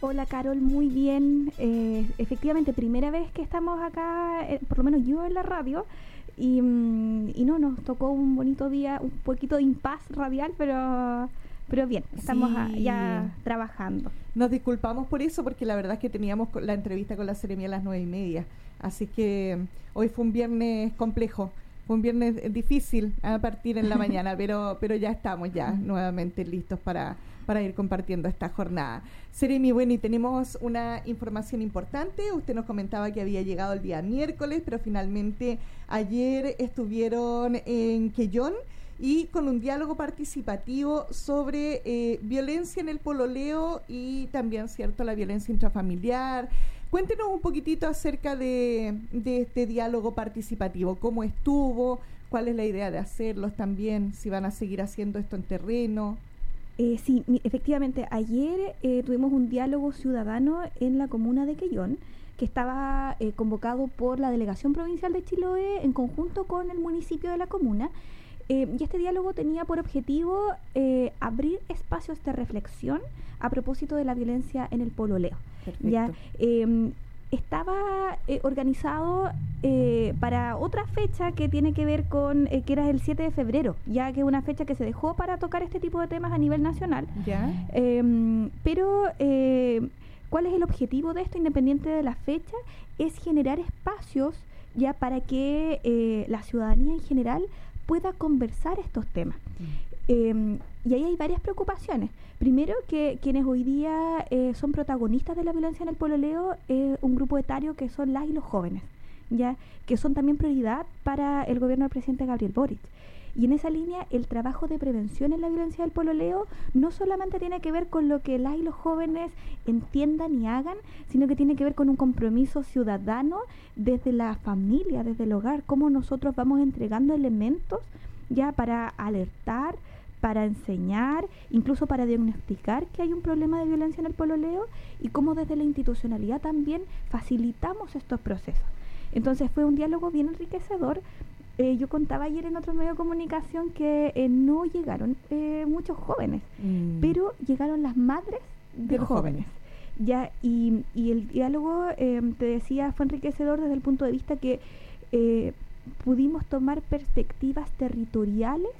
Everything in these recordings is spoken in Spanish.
Hola Carol, muy bien. Eh, efectivamente, primera vez que estamos acá, eh, por lo menos yo en la radio, y, mm, y, no, nos tocó un bonito día, un poquito de impas radial, pero pero bien, estamos ya trabajando. Nos disculpamos por eso porque la verdad es que teníamos la entrevista con la Seremia a las nueve y media, así que mm, hoy fue un viernes complejo fue un viernes difícil a partir en la mañana, pero, pero ya estamos ya nuevamente listos para, para ir compartiendo esta jornada. Seremi, bueno, y tenemos una información importante. Usted nos comentaba que había llegado el día miércoles, pero finalmente ayer estuvieron en Quellón y con un diálogo participativo sobre eh, violencia en el pololeo y también, ¿cierto?, la violencia intrafamiliar. Cuéntenos un poquitito acerca de, este diálogo participativo, cómo estuvo, cuál es la idea de hacerlos también, si van a seguir haciendo esto en terreno. Eh, sí, efectivamente, ayer eh, tuvimos un diálogo ciudadano en la comuna de Quellón que estaba eh, convocado por la Delegación Provincial de Chiloé en conjunto con el municipio de la comuna eh, y este diálogo tenía por objetivo eh, abrir espacios de reflexión a propósito de la violencia en el pololeo. Ya em, estaba eh, organizado para otra fecha que tiene que ver con que era el 7 de febrero, ya que es una fecha que se dejó para tocar este tipo de temas a nivel nacional. Em, pero ¿cuál es el objetivo de esto, independiente de la fecha? Es generar espacios ya para que la ciudadanía en general pueda conversar estos temas. Mm. Em, y ahí hay varias preocupaciones. Primero, que quienes hoy día eh, son protagonistas de la violencia en el pololeo es un grupo etario que son las y los jóvenes, ya que son también prioridad para el gobierno del presidente Gabriel Boric. Y en esa línea, el trabajo de prevención en la violencia del pololeo no solamente tiene que ver con lo que las y los jóvenes entiendan y hagan, sino que tiene que ver con un compromiso ciudadano desde la familia, desde el hogar, cómo nosotros vamos entregando elementos ya para alertar, para enseñar, incluso para diagnosticar que hay un problema de violencia en el pololeo y cómo desde la institucionalidad también facilitamos estos procesos. Entonces fue un diálogo bien enriquecedor eh, yo contaba ayer en otro medio de comunicación que eh, no llegaron eh, muchos jóvenes, mm. pero llegaron las madres de, los jóvenes. Ya, y, y el diálogo, te decía, fue enriquecedor desde el punto de vista que pudimos tomar perspectivas territoriales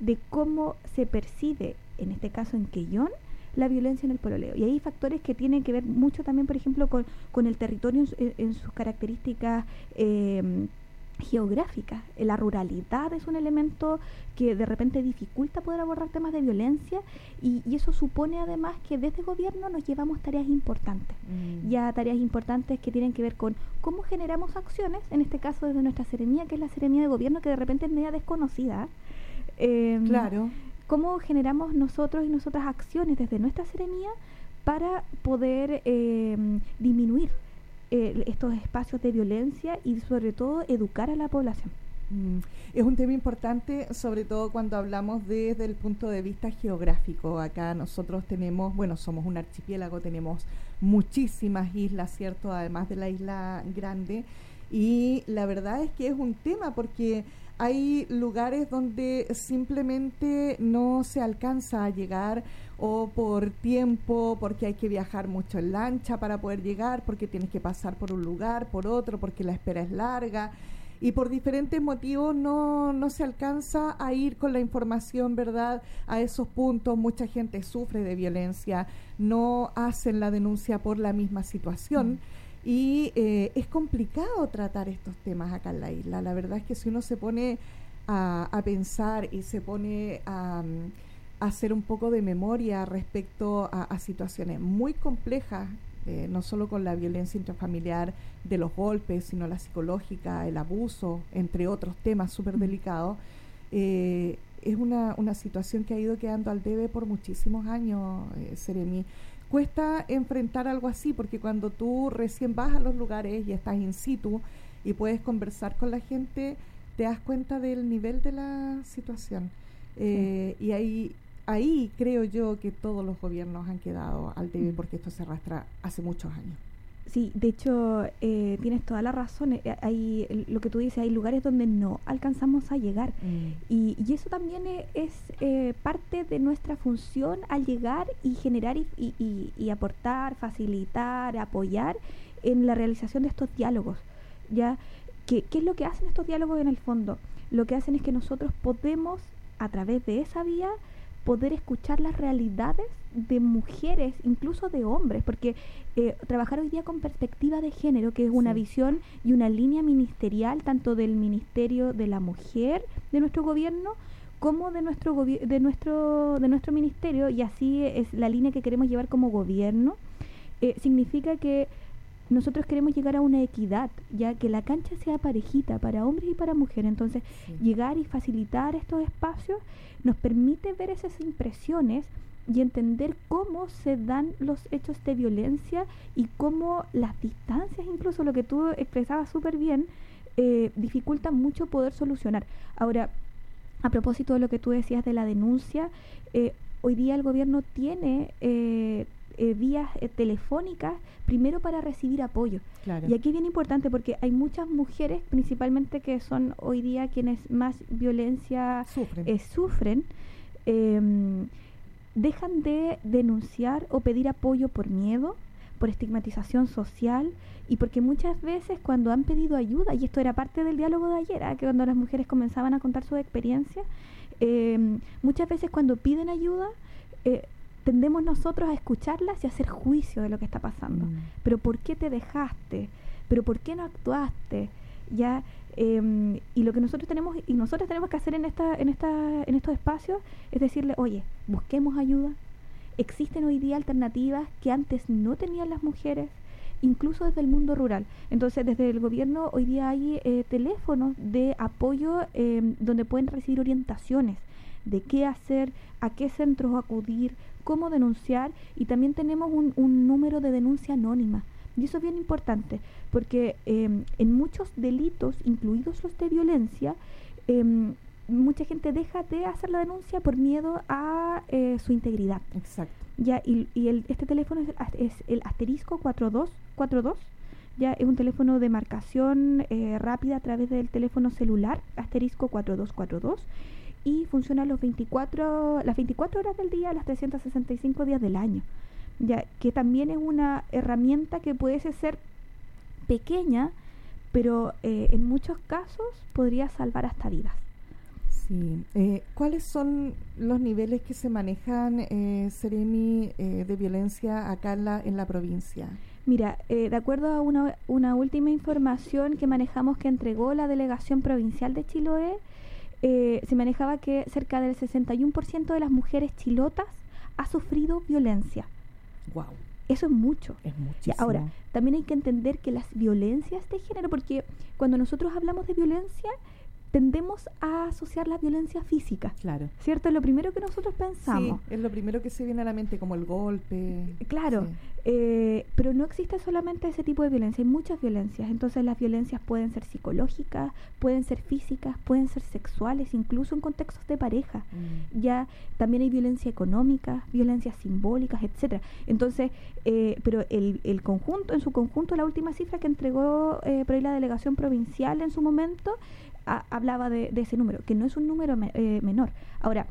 de cómo se percibe, en este caso en Quellón, la violencia en el pololeo. Y hay factores que tienen que ver mucho también, por ejemplo, con, con el territorio en, en sus características eh, geográfica. La ruralidad es un elemento que de repente dificulta poder abordar temas de violencia y, eso supone además que desde gobierno nos llevamos tareas importantes. Mm. Ya tareas importantes que tienen que ver con cómo generamos acciones, en este caso desde nuestra seremía, que es la seremía de gobierno, que de repente es media desconocida. Em, claro. Cómo generamos nosotros y nosotras acciones desde nuestra seremía para poder em, disminuir eh, estos espacios de violencia y sobre todo educar a la población. Mm, es un tema importante, sobre todo cuando hablamos desde el punto de vista geográfico. Acá nosotros tenemos, bueno, somos un archipiélago, tenemos muchísimas islas, ¿cierto? Además de la isla grande. Y la verdad es que es un tema porque hay lugares donde simplemente no se alcanza a llegar o por tiempo, porque hay que viajar mucho en lancha para poder llegar, porque tienes que pasar por un lugar, por otro, porque la espera es larga y por diferentes motivos no, no se alcanza a ir con la información, ¿verdad? A esos puntos mucha gente sufre de violencia, no hacen la denuncia por la misma situación. Mm. Y eh, es complicado tratar estos temas acá en la isla. La verdad es que si uno se pone a, pensar y se pone a, hacer un poco de memoria respecto a, situaciones muy complejas, eh, no solo con la violencia intrafamiliar de los golpes, sino la psicológica, el abuso, entre otros temas súper delicados, eh, es una, una situación que ha ido quedando al debe por muchísimos años, Seremi cuesta enfrentar algo así, porque cuando tú recién vas a los lugares y estás in situ y puedes conversar con la gente, te das cuenta del nivel de la situación. Eh, y ahí, ahí creo yo que todos los gobiernos han quedado al debe, mm. porque esto se arrastra hace muchos años. Sí, de hecho, eh, tienes toda la razón. Eh, hay, lo que tú dices, hay lugares donde no alcanzamos a llegar. Mm. Y, y, eso también e, es, eh, parte de nuestra función al llegar y generar y, y, y, aportar, facilitar, apoyar en la realización de estos diálogos. ¿ya? ¿Qué, ¿Qué es lo que hacen estos diálogos en el fondo? Lo que hacen es que nosotros podemos, a través de esa vía, poder escuchar las realidades de mujeres, incluso de hombres, porque eh, trabajar hoy día con perspectiva de género, que es una visión y una línea ministerial, tanto del Ministerio de la Mujer de nuestro gobierno, como de nuestro de nuestro de nuestro ministerio y así es la línea que queremos llevar como gobierno. Eh, significa que nosotros queremos llegar a una equidad, ya que la cancha sea parejita para hombres y para mujeres. Entonces, llegar y facilitar estos espacios nos permite ver esas impresiones y entender cómo se dan los hechos de violencia y cómo las distancias, incluso lo que tú expresabas súper bien, eh, dificultan mucho poder solucionar. Ahora, a propósito de lo que tú decías de la denuncia, eh, hoy día el gobierno tiene eh, eh, vías eh, telefónicas, primero para recibir apoyo. Y aquí es bien importante porque hay muchas mujeres, principalmente que son hoy día quienes más violencia sufren, eh, em, dejan de denunciar o pedir apoyo por miedo, por estigmatización social y porque muchas veces cuando han pedido ayuda, y esto era parte del diálogo de ayer, ¿ah? que cuando las mujeres comenzaban a contar su experiencia, em, muchas veces cuando piden ayuda, eh, tendemos nosotros a escucharlas y a hacer juicio de lo que está pasando. Mm. Pero ¿por qué te dejaste? ¿Pero por qué no actuaste? Ya em, y lo que nosotros tenemos y nosotros tenemos que hacer en esta en esta en estos espacios es decirle, "Oye, busquemos ayuda. Existen hoy día alternativas que antes no tenían las mujeres." incluso desde el mundo rural. Entonces, desde el gobierno hoy día hay eh, teléfonos de apoyo em, donde pueden recibir orientaciones de qué hacer, a qué centros acudir, cómo denunciar y también tenemos un, un número de denuncia anónima. Y eso es bien importante, porque em, en muchos delitos, incluidos los de violencia, em, mucha gente deja de hacer la denuncia por miedo a eh, su integridad. Exacto. Ya, y, y el, este teléfono es, es, el asterisco 4242. Ya es un teléfono de marcación eh, rápida a través del teléfono celular, asterisco 4242 y funciona los 24, las 24 horas del día, las 365 días del año. Ya, que también es una herramienta que puede ser pequeña, pero eh, en muchos casos podría salvar hasta vidas. Sí. Eh, ¿Cuáles son los niveles que se manejan, eh, Seremi, eh, de violencia acá en la, en la provincia? Mira, de acuerdo a una, una última información que manejamos que entregó la Delegación Provincial de Chiloé, eh, se manejaba que cerca del 61% de las mujeres chilotas ha sufrido violencia. Wow. Eso es mucho. Es muchísimo. ahora, también hay que entender que las violencias de género, porque cuando nosotros hablamos de violencia, tendemos a asociar la violencia física. Claro. ¿Cierto? Es lo primero que nosotros pensamos. Sí, es lo primero que se viene a la mente, como el golpe. Claro, eh, pero no existe solamente ese tipo de violencia, hay muchas violencias. Entonces las violencias pueden ser psicológicas, pueden ser físicas, pueden ser sexuales, incluso en contextos de pareja. Mm. Ya también hay violencia económica, violencias simbólicas, etcétera. Entonces, eh, pero el, el conjunto, en su conjunto, la última cifra que entregó eh, por ahí la delegación provincial en su momento, hablaba de, ese número, que no es un número eh, menor. Ahora,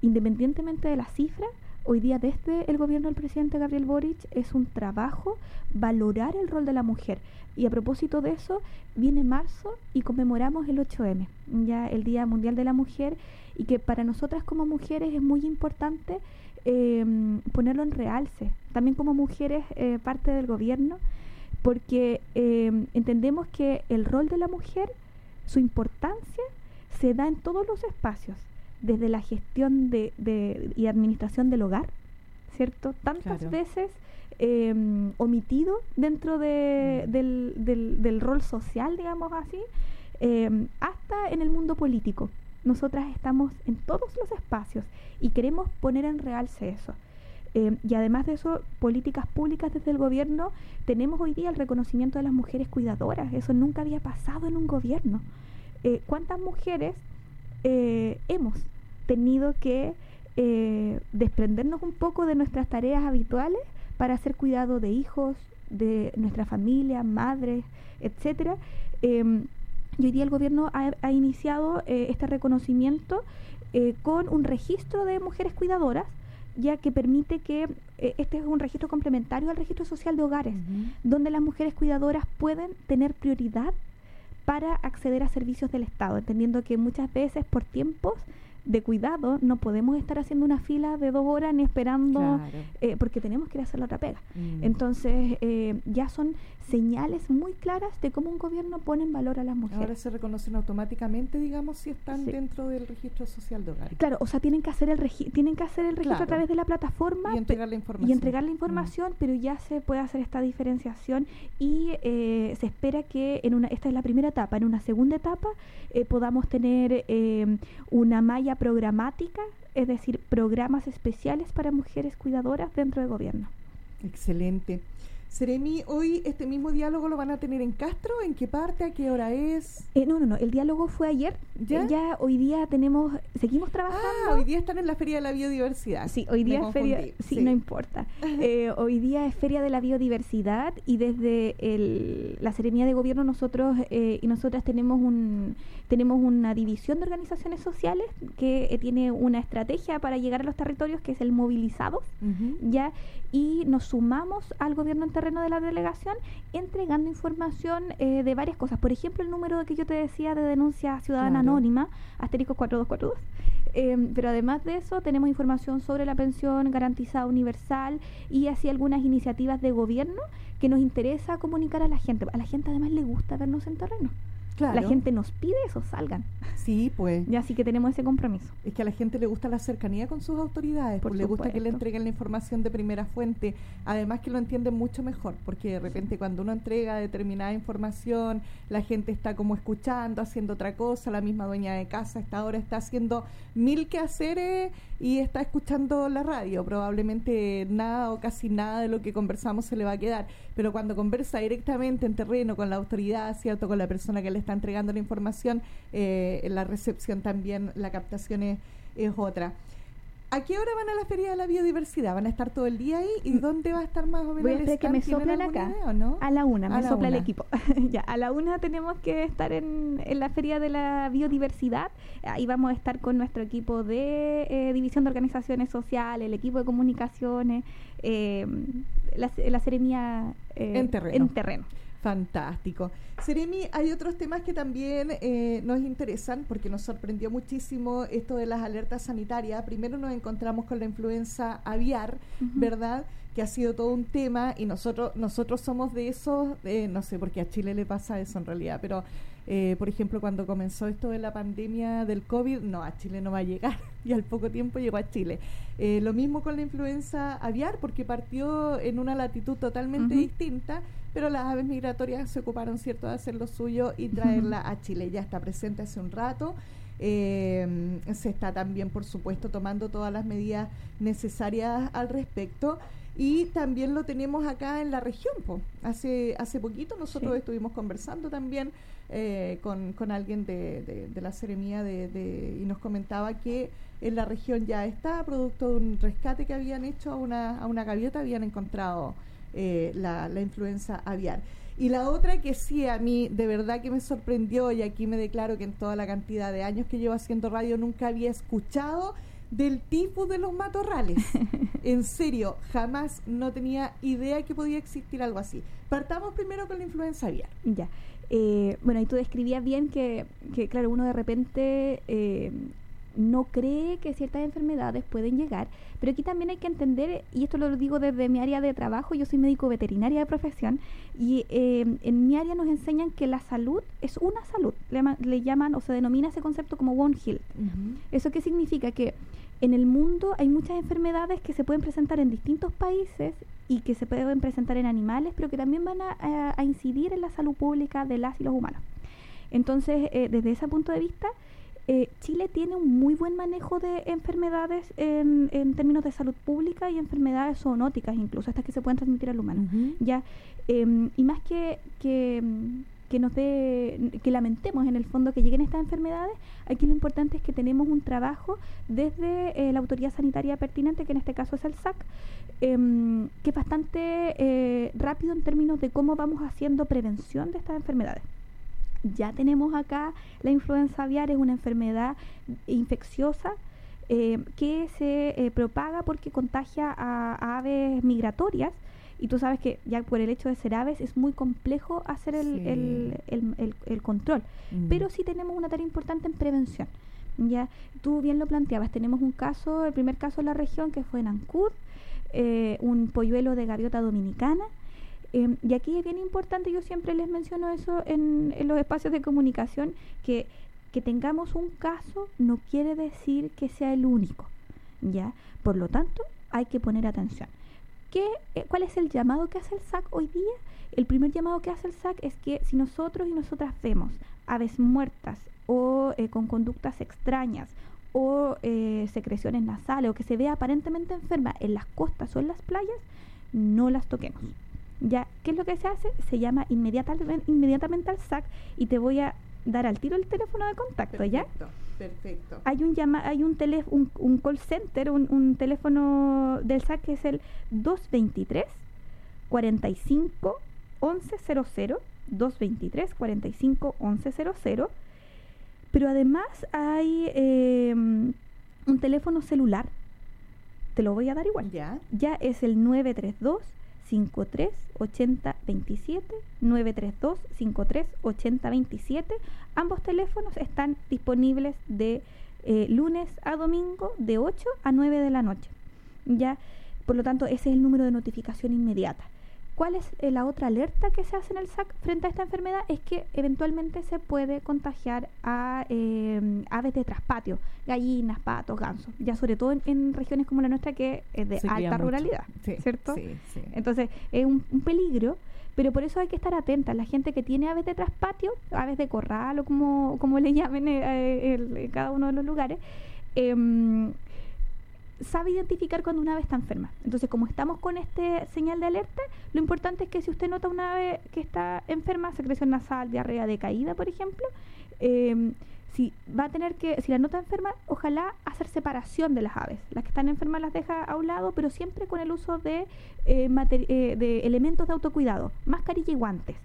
independientemente de la cifra, hoy día desde el gobierno del presidente Gabriel Boric es un trabajo valorar el rol de la mujer. Y a propósito de eso, viene marzo y conmemoramos el 8M, ya el Día Mundial de la Mujer, y que para nosotras como mujeres es muy importante em, ponerlo en realce. También como mujeres eh, parte del gobierno, porque em, entendemos que el rol de la mujer su importancia se da en todos los espacios, desde la gestión de, y administración del hogar, ¿cierto? Tantas veces em, omitido dentro de, mm. del, rol social, digamos así, em, hasta en el mundo político. Nosotras estamos en todos los espacios y queremos poner en realce eso. Em, y además de eso, políticas públicas desde el gobierno, tenemos hoy día el reconocimiento de las mujeres cuidadoras. Eso nunca había pasado en un gobierno. Eh, ¿Cuántas mujeres eh, hemos tenido que eh, desprendernos un poco de nuestras tareas habituales para hacer cuidado de hijos, de nuestra familia, madres, etcétera. Em, y hoy día el gobierno ha, iniciado eh, este reconocimiento eh, con un registro de mujeres cuidadoras ya que permite que eh, este es un registro complementario al registro social de hogares, donde las mujeres cuidadoras pueden tener prioridad para acceder a servicios del Estado, entendiendo que muchas veces por tiempos de cuidado no podemos estar haciendo una fila de dos horas ni esperando eh, porque tenemos que ir a hacer la otra pega. Mm. Entonces eh, ya son señales muy claras de cómo un gobierno pone en valor a las mujeres. Ahora se reconocen automáticamente, digamos, si están dentro del registro social de hogar. Claro, o sea, tienen que hacer el tienen que hacer el registro a través de la plataforma y entregar la información. Y entregar la información, mm. pero ya se puede hacer esta diferenciación y eh, se espera que en una esta es la primera etapa, en una segunda etapa eh, podamos tener eh, una malla programática, es decir, programas especiales para mujeres cuidadoras dentro del gobierno. Excelente. Seremi, hoy este mismo diálogo lo van a tener en Castro, ¿en qué parte, a qué hora es? Eh, no, no, no, el diálogo fue ayer, ¿Ya? ya hoy día tenemos, seguimos trabajando. Ah, hoy día están en la Feria de la Biodiversidad. Sí, hoy día es Feria, sí, no importa. Eh, hoy día es Feria de la Biodiversidad y desde el, la Seremía de Gobierno nosotros eh, y nosotras tenemos un tenemos una división de organizaciones sociales que tiene una estrategia para llegar a los territorios que es el movilizado, ya y nos sumamos al gobierno terreno de la delegación entregando información eh, de varias cosas. Por ejemplo, el número que yo te decía de denuncia ciudadana anónima, asterisco 4242. Em, pero además de eso, tenemos información sobre la pensión garantizada universal y así algunas iniciativas de gobierno que nos interesa comunicar a la gente. A la gente además le gusta vernos en terreno. La gente nos pide eso, salgan. Sí, pues. Y así que tenemos ese compromiso. Es que a la gente le gusta la cercanía con sus autoridades, Por pues le gusta que le entreguen la información de primera fuente, además que lo entienden mucho mejor, porque de repente cuando uno entrega determinada información, la gente está como escuchando, haciendo otra cosa, la misma dueña de casa esta ahora está haciendo mil quehaceres y está escuchando la radio, probablemente nada o casi nada de lo que conversamos se le va a quedar, pero cuando conversa directamente en terreno con la autoridad, ¿cierto? Con la persona que le está entregando la información, eh, la recepción también, la captación es, es otra. ¿A qué hora van a la Feria de la Biodiversidad? ¿Van a estar todo el día ahí? ¿Y mm. dónde va a estar más o menos? Voy a que me acá. no? A la una, me sopla el equipo. ya, a la una tenemos que estar en, en, la Feria de la Biodiversidad. Ahí vamos a estar con nuestro equipo de eh, División de Organizaciones Sociales, el equipo de comunicaciones, eh, la, la seremía eh, en terreno. Fantástico. Seremi, hay otros temas que también eh, nos interesan porque nos sorprendió muchísimo esto de las alertas sanitarias. Primero nos encontramos con la influenza aviar, ¿verdad? Que ha sido todo un tema y nosotros nosotros somos de esos, eh, no sé por qué a Chile le pasa eso en realidad, pero eh, por ejemplo, cuando comenzó esto de la pandemia del COVID, no, a Chile no va a llegar y al poco tiempo llegó a Chile. Eh, lo mismo con la influenza aviar, porque partió en una latitud totalmente distinta, pero las aves migratorias se ocuparon, ¿cierto?, de hacer lo suyo y traerla a Chile. Ya está presente hace un rato. Eh, se está también, por supuesto, tomando todas las medidas necesarias al respecto y también lo tenemos acá en la región. Hace, hace poquito nosotros estuvimos conversando también eh, con, con, alguien de, de, la Seremía de, y nos comentaba que en la región ya está, producto de un rescate que habían hecho a una, a una gaviota, habían encontrado eh, la, la influenza aviar. Y la otra que sí a mí de verdad que me sorprendió y aquí me declaro que en toda la cantidad de años que llevo haciendo radio nunca había escuchado del tifus de los matorrales. en serio, jamás no tenía idea que podía existir algo así. Partamos primero con la influenza aviar. Ya. Eh, bueno, y tú describías bien que, que claro, uno de repente eh, no cree que ciertas enfermedades pueden llegar, pero aquí también hay que entender, y esto lo digo desde mi área de trabajo, yo soy médico veterinaria de profesión, y eh, en mi área nos enseñan que la salud es una salud, le, llaman o se denomina ese concepto como one health. ¿Eso qué significa? Que en el mundo hay muchas enfermedades que se pueden presentar en distintos países y que se pueden presentar en animales, pero que también van a, incidir en la salud pública de las y los humanos. Entonces, eh, desde ese punto de vista, eh, Chile tiene un muy buen manejo de enfermedades en, términos de salud pública y enfermedades zoonóticas, incluso estas que se pueden transmitir al humano. ya em, Y más que, que que nos dé, que lamentemos en el fondo que lleguen estas enfermedades, aquí lo importante es que tenemos un trabajo desde eh, la autoridad sanitaria pertinente, que en este caso es el SAC, em, que es bastante eh, rápido en términos de cómo vamos haciendo prevención de estas enfermedades. Ya tenemos acá la influenza aviar, es una enfermedad infecciosa eh, que se propaga porque contagia a aves migratorias y tú sabes que ya por el hecho de ser aves es muy complejo hacer el, el, control. Mm. Pero sí tenemos una tarea importante en prevención. Ya, tú bien lo planteabas, tenemos un caso, el primer caso en la región que fue en Ancud, eh, un polluelo de gaviota dominicana. Em, y aquí es bien importante, yo siempre les menciono eso en, en los espacios de comunicación, que, que tengamos un caso no quiere decir que sea el único. ¿ya? Por lo tanto, hay que poner atención. ¿Qué, eh, ¿Cuál es el llamado que hace el SAC hoy día? El primer llamado que hace el SAC es que si nosotros y nosotras vemos aves muertas o eh, con conductas extrañas o eh, secreciones nasales o que se vea aparentemente enferma en las costas o en las playas, no las toquemos. ¿Ya? ¿Qué es lo que se hace? Se llama inmediatamente, inmediatamente al SAC y te voy a dar al tiro el teléfono de contacto, ¿ya? Perfecto. Hay un llama, hay un, tele, un, un, call center, un, un, teléfono del SAC que es el 223 45 1100 223 45 1100 pero además hay eh, un teléfono celular te lo voy a dar igual ya ya es el 932 53 80 27 932 53 80 27 ambos teléfonos están disponibles de eh, lunes a domingo de 8 a 9 de la noche. Ya por lo tanto ese es el número de notificación inmediata ¿Cuál es eh, la otra alerta que se hace en el SAC frente a esta enfermedad? Es que eventualmente se puede contagiar a em, aves de traspatio, gallinas, patos, gansos, ya sobre todo en, regiones como la nuestra que es de alta ruralidad, ¿cierto? Sí, sí. Entonces es un, peligro, pero por eso hay que estar atenta. La gente que tiene aves de traspatio, aves de corral o como, como le llamen eh, en cada uno de los lugares, eh, sabe identificar cuando una ave está enferma. Entonces, como estamos con este señal de alerta, lo importante es que si usted nota una ave que está enferma, secreción nasal, diarrea, decaída, por ejemplo, em, si va a tener que, si la nota enferma, ojalá hacer separación de las aves. Las que están enfermas las deja a un lado, pero siempre con el uso de, eh, eh, de elementos de autocuidado, mascarilla y guantes.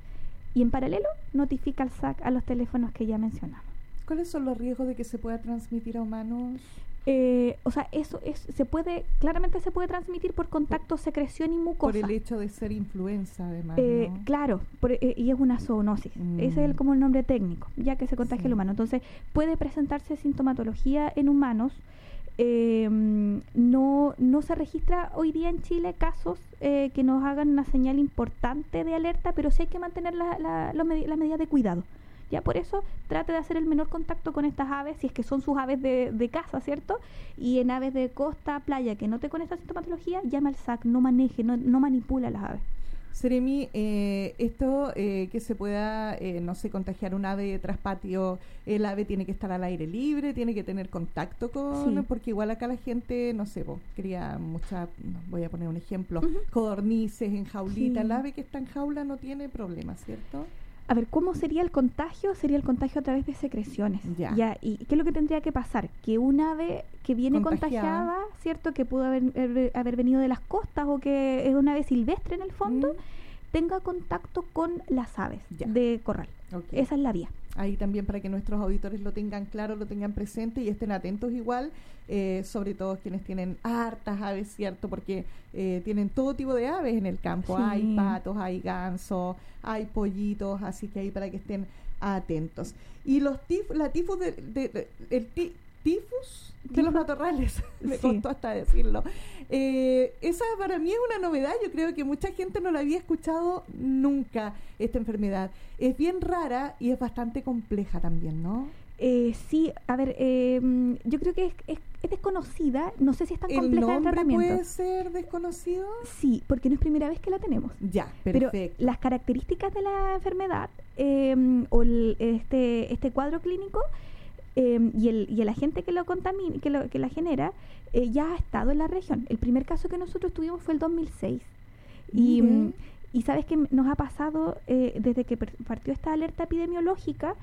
Y en paralelo, notifica al SAC a los teléfonos que ya mencionamos. ¿Cuáles son los riesgos de que se pueda transmitir a humanos? Eh, o sea, eso es, se puede, claramente se puede transmitir por contacto, secreción y mucosa. Por el hecho de ser influenza, además. Eh, claro, eh, y es una zoonosis. Ese es el, mm. como el nombre técnico, ya que se contagia el humano. Entonces, puede presentarse sintomatología en humanos. no, no se registra hoy día en Chile casos que nos hagan una señal importante de alerta, pero sí hay que mantener la, la, las medidas de cuidado. Ya por eso trate de hacer el menor contacto con estas aves, si es que son sus aves de, de casa, ¿cierto? Y en aves de costa, playa, que no te con esta sintomatología, llama al SAC, no maneje, no, no manipula las aves. Seremi, eh, esto eh, que se pueda, eh, no sé, contagiar un ave de traspatio, el ave tiene que estar al aire libre, tiene que tener contacto con, porque igual acá la gente, no sé, vos, cría mucha, voy a poner un ejemplo, codornices en jaulita, el ave que está en jaula no tiene problema, ¿cierto? A ver, ¿cómo sería el contagio? Sería el contagio a través de secreciones. Ya. ¿Y qué es lo que tendría que pasar? Que un ave que viene contagiada, ¿cierto? Que pudo haber, haber, venido de las costas o que es una ave silvestre en el fondo, mm. Tenga contacto con las aves de corral. Esa es la vía ahí también para que nuestros auditores lo tengan claro, lo tengan presente y estén atentos igual, eh, sobre todo quienes tienen hartas aves, ¿cierto? Porque eh, tienen todo tipo de aves en el campo, hay patos, hay gansos, hay pollitos, así que ahí para que estén atentos. Y los tif la tifus de, el tifus de los matorrales, me costó hasta decirlo. Eh, esa para mí es una novedad, yo creo que mucha gente no la había escuchado nunca, esta enfermedad. Es bien rara y es bastante compleja también, ¿no? Eh, sí, a ver, eh, yo creo que es, es, desconocida, no sé si es tan compleja el tratamiento. puede ser desconocido? Sí, porque no es primera vez que la tenemos. Ya, perfecto. Pero las características de la enfermedad o este, este cuadro clínico Em, y, el, y el agente que lo contamina, que, lo, que la genera, eh, ya ha estado en la región. El primer caso que nosotros tuvimos fue el 2006. Y, mm, Y sabes que nos ha pasado eh, desde que partió esta alerta epidemiológica,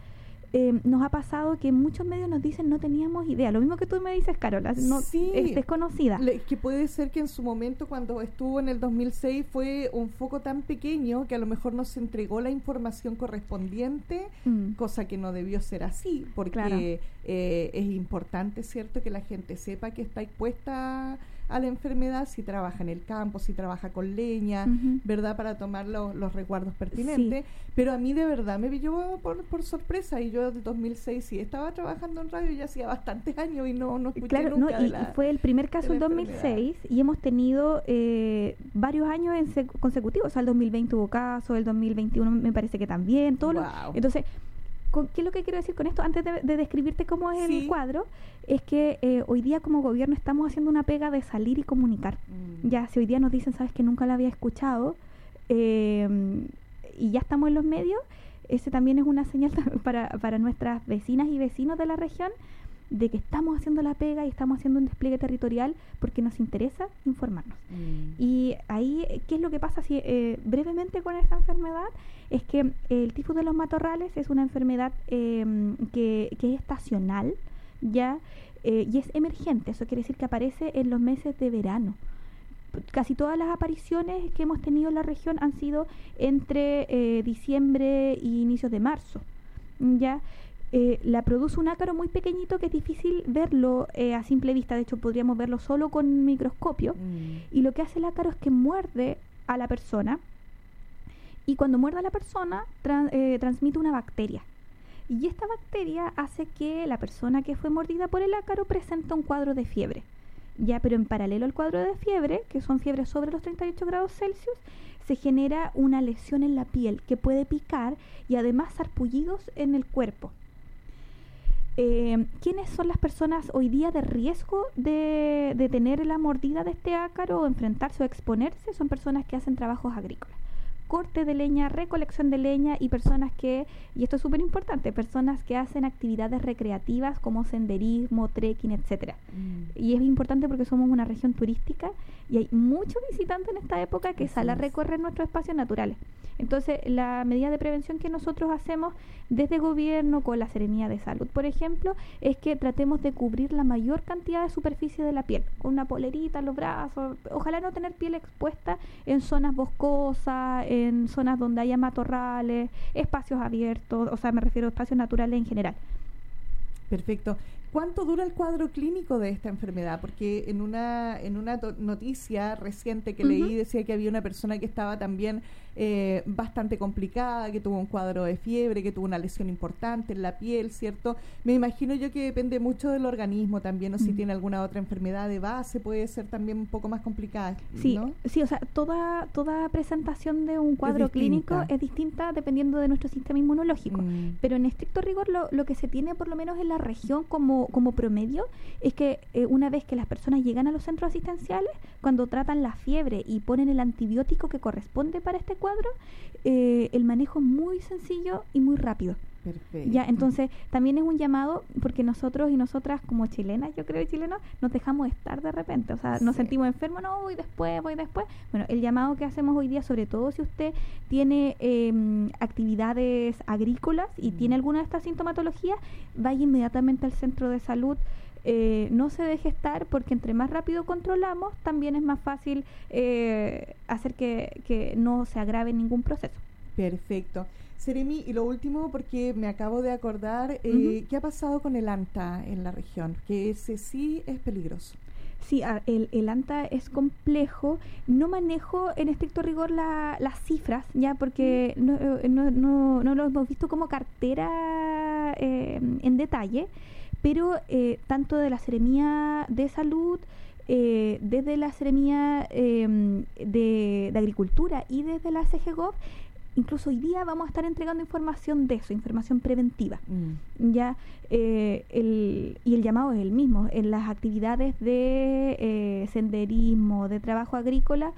eh, nos ha pasado que muchos medios nos dicen no teníamos idea. Lo mismo que tú me dices, Carola, no, es desconocida. que puede ser que en su momento, cuando estuvo en el 2006, fue un foco tan pequeño que a lo mejor no se entregó la información correspondiente, mm. cosa que no debió ser así, porque eh, es importante, ¿cierto?, que la gente sepa que está expuesta a la enfermedad si trabaja en el campo, si trabaja con leña, ¿verdad? Para tomar los, los recuerdos pertinentes. Pero a mí de verdad me pilló por, por sorpresa y yo del 2006 sí estaba trabajando en radio ya hacía bastantes años y no, no escuché claro, nunca no, y, fue el primer caso en 2006 y hemos tenido eh, varios años en consecutivos. O sea, el 2020 hubo caso, el 2021 me parece que también. Todo entonces ¿Qué es lo que quiero decir con esto? Antes de, describirte cómo es el cuadro, es que eh, hoy día como gobierno estamos haciendo una pega de salir y comunicar. Mm. Ya, si hoy día nos dicen, sabes que nunca la había escuchado, eh, y ya estamos en los medios, ese también es una señal para, para nuestras vecinas y vecinos de la región de que estamos haciendo la pega y estamos haciendo un despliegue territorial porque nos interesa informarnos. Mm. Y ahí, ¿qué es lo que pasa si eh, brevemente con esta enfermedad? Es que el tifus de los matorrales es una enfermedad em, que, es estacional, ¿ya? Eh, y es emergente, eso quiere decir que aparece en los meses de verano casi todas las apariciones que hemos tenido en la región han sido entre eh, diciembre y inicios de marzo. ¿ya? Eh, la produce un ácaro muy pequeñito que es difícil verlo eh, a simple vista. De hecho, podríamos verlo solo con microscopio. Mm. Y lo que hace el ácaro es que muerde a la persona. Y cuando muerde a la persona, eh, transmite una bacteria. Y esta bacteria hace que la persona que fue mordida por el ácaro presente un cuadro de fiebre. Ya, pero en paralelo al cuadro de fiebre, que son fiebres sobre los 38 grados Celsius, se genera una lesión en la piel que puede picar y además sarpullidos en el cuerpo. Eh, ¿quiénes son las personas hoy día de riesgo de, de tener la mordida de este ácaro o enfrentarse o exponerse? Son personas que hacen trabajos agrícolas corte de leña, recolección de leña y personas que, y esto es súper importante, personas que hacen actividades recreativas como senderismo, trekking, etcétera. Mm. Y es importante porque somos una región turística y hay muchos visitantes en esta época que salen a recorrer nuestros espacios naturales. Entonces, la medida de prevención que nosotros hacemos desde gobierno con la Serenía de Salud, por ejemplo, es que tratemos de cubrir la mayor cantidad de superficie de la piel, con una polerita en los brazos, ojalá no tener piel expuesta en zonas boscosas, en zonas donde haya matorrales, espacios abiertos, o sea, me refiero a espacios naturales en general. Perfecto. ¿Cuánto dura el cuadro clínico de esta enfermedad? Porque en una, en una noticia reciente que leí decía que había una persona que estaba también eh, bastante complicada, que tuvo un cuadro de fiebre, que tuvo una lesión importante en la piel, ¿cierto? Me imagino yo que depende mucho del organismo también, o si tiene alguna otra enfermedad de base, puede ser también un poco más complicada. Sí, sí, o sea, toda, toda presentación de un cuadro clínico es distinta dependiendo de nuestro sistema inmunológico. Mm. Pero en estricto rigor, lo, lo que se tiene por lo menos en la región como como, promedio es que eh, una vez que las personas llegan a los centros asistenciales, cuando tratan la fiebre y ponen el antibiótico que corresponde para este cuadro, eh, el manejo es muy sencillo y muy rápido. Perfecto. Ya, entonces también es un llamado porque nosotros y nosotras como chilenas, yo creo y chilenos, nos dejamos estar de repente, o sea, nos sentimos enfermos, no, voy después, voy después. Bueno, el llamado que hacemos hoy día, sobre todo si usted tiene em, actividades agrícolas y tiene alguna de estas sintomatologías, vaya inmediatamente al centro de salud. Eh, no se deje estar porque entre más rápido controlamos, también es más fácil eh, hacer que, que no se agrave ningún proceso. Perfecto. Seremi, y lo último, porque me acabo de acordar, eh, ¿qué ha pasado con el ANTA en la región? Que ese sí es peligroso. Sí, el, el, ANTA es complejo. No manejo en estricto rigor las cifras, ya, porque no, eh, no, no, no, lo hemos visto como cartera eh, en detalle, pero tanto de la Seremía de Salud, desde la Seremía de, de, Agricultura y desde la CGGOV, incluso hoy día vamos a estar entregando información de eso, información preventiva. Mm. Ya eh, el, y el llamado es el mismo. En las actividades de eh, senderismo, de trabajo agrícola,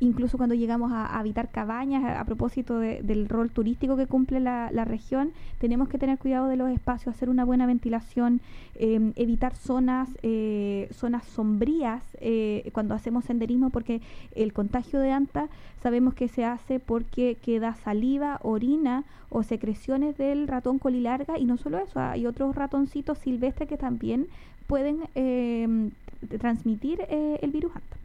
incluso cuando llegamos a, habitar cabañas, a, propósito del rol turístico que cumple la, región, tenemos que tener cuidado de los espacios, hacer una buena ventilación, em, evitar zonas, eh, zonas sombrías eh, cuando hacemos senderismo, porque el contagio de anta sabemos que se hace porque queda saliva, orina o secreciones del ratón colilarga y no solo eso, hay otros ratoncitos silvestres que también pueden em, transmitir eh, el virus anta.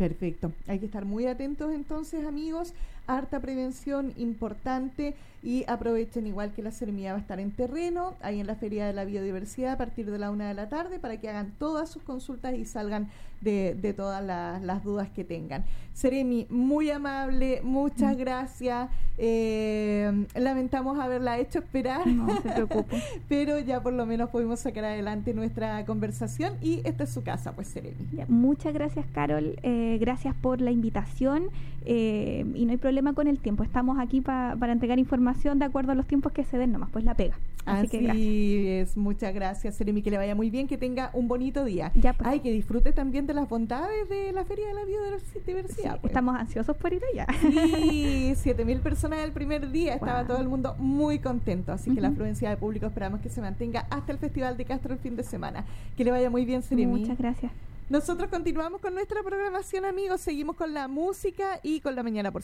Perfecto. Hay que estar muy atentos entonces, amigos. Harta prevención importante y aprovechen igual que la Sermía va a estar en terreno, ahí en la Feria de la Biodiversidad a partir de la una de la tarde para que hagan todas sus consultas y salgan de, de todas las dudas que tengan. Seremi, muy amable, muchas mm. gracias. Eh, lamentamos haberla hecho esperar. No se preocupe. pero ya por lo menos pudimos sacar adelante nuestra conversación y esta es su casa, pues Seremi. muchas gracias, Carol. Eh, gracias por la invitación eh, y no hay problema con el tiempo. Estamos aquí para entregar información de acuerdo a los tiempos que se den, nomás pues la pega. Así, que gracias. es, muchas gracias, Seremi, que le vaya muy bien, que tenga un bonito día. Ya, pues. Ay, que disfrute también de las bondades de la Feria de la Biodiversidad. Pues. Estamos ansiosos por ir allá. Sí, 7.000 personas el primer día, estaba todo el mundo muy contento, así que la afluencia de público esperamos que se mantenga hasta el Festival de Castro el fin de semana. Que le vaya muy bien, Seremi. Muchas gracias. Nosotros continuamos con nuestra programación, amigos. Seguimos con la música y con la mañana por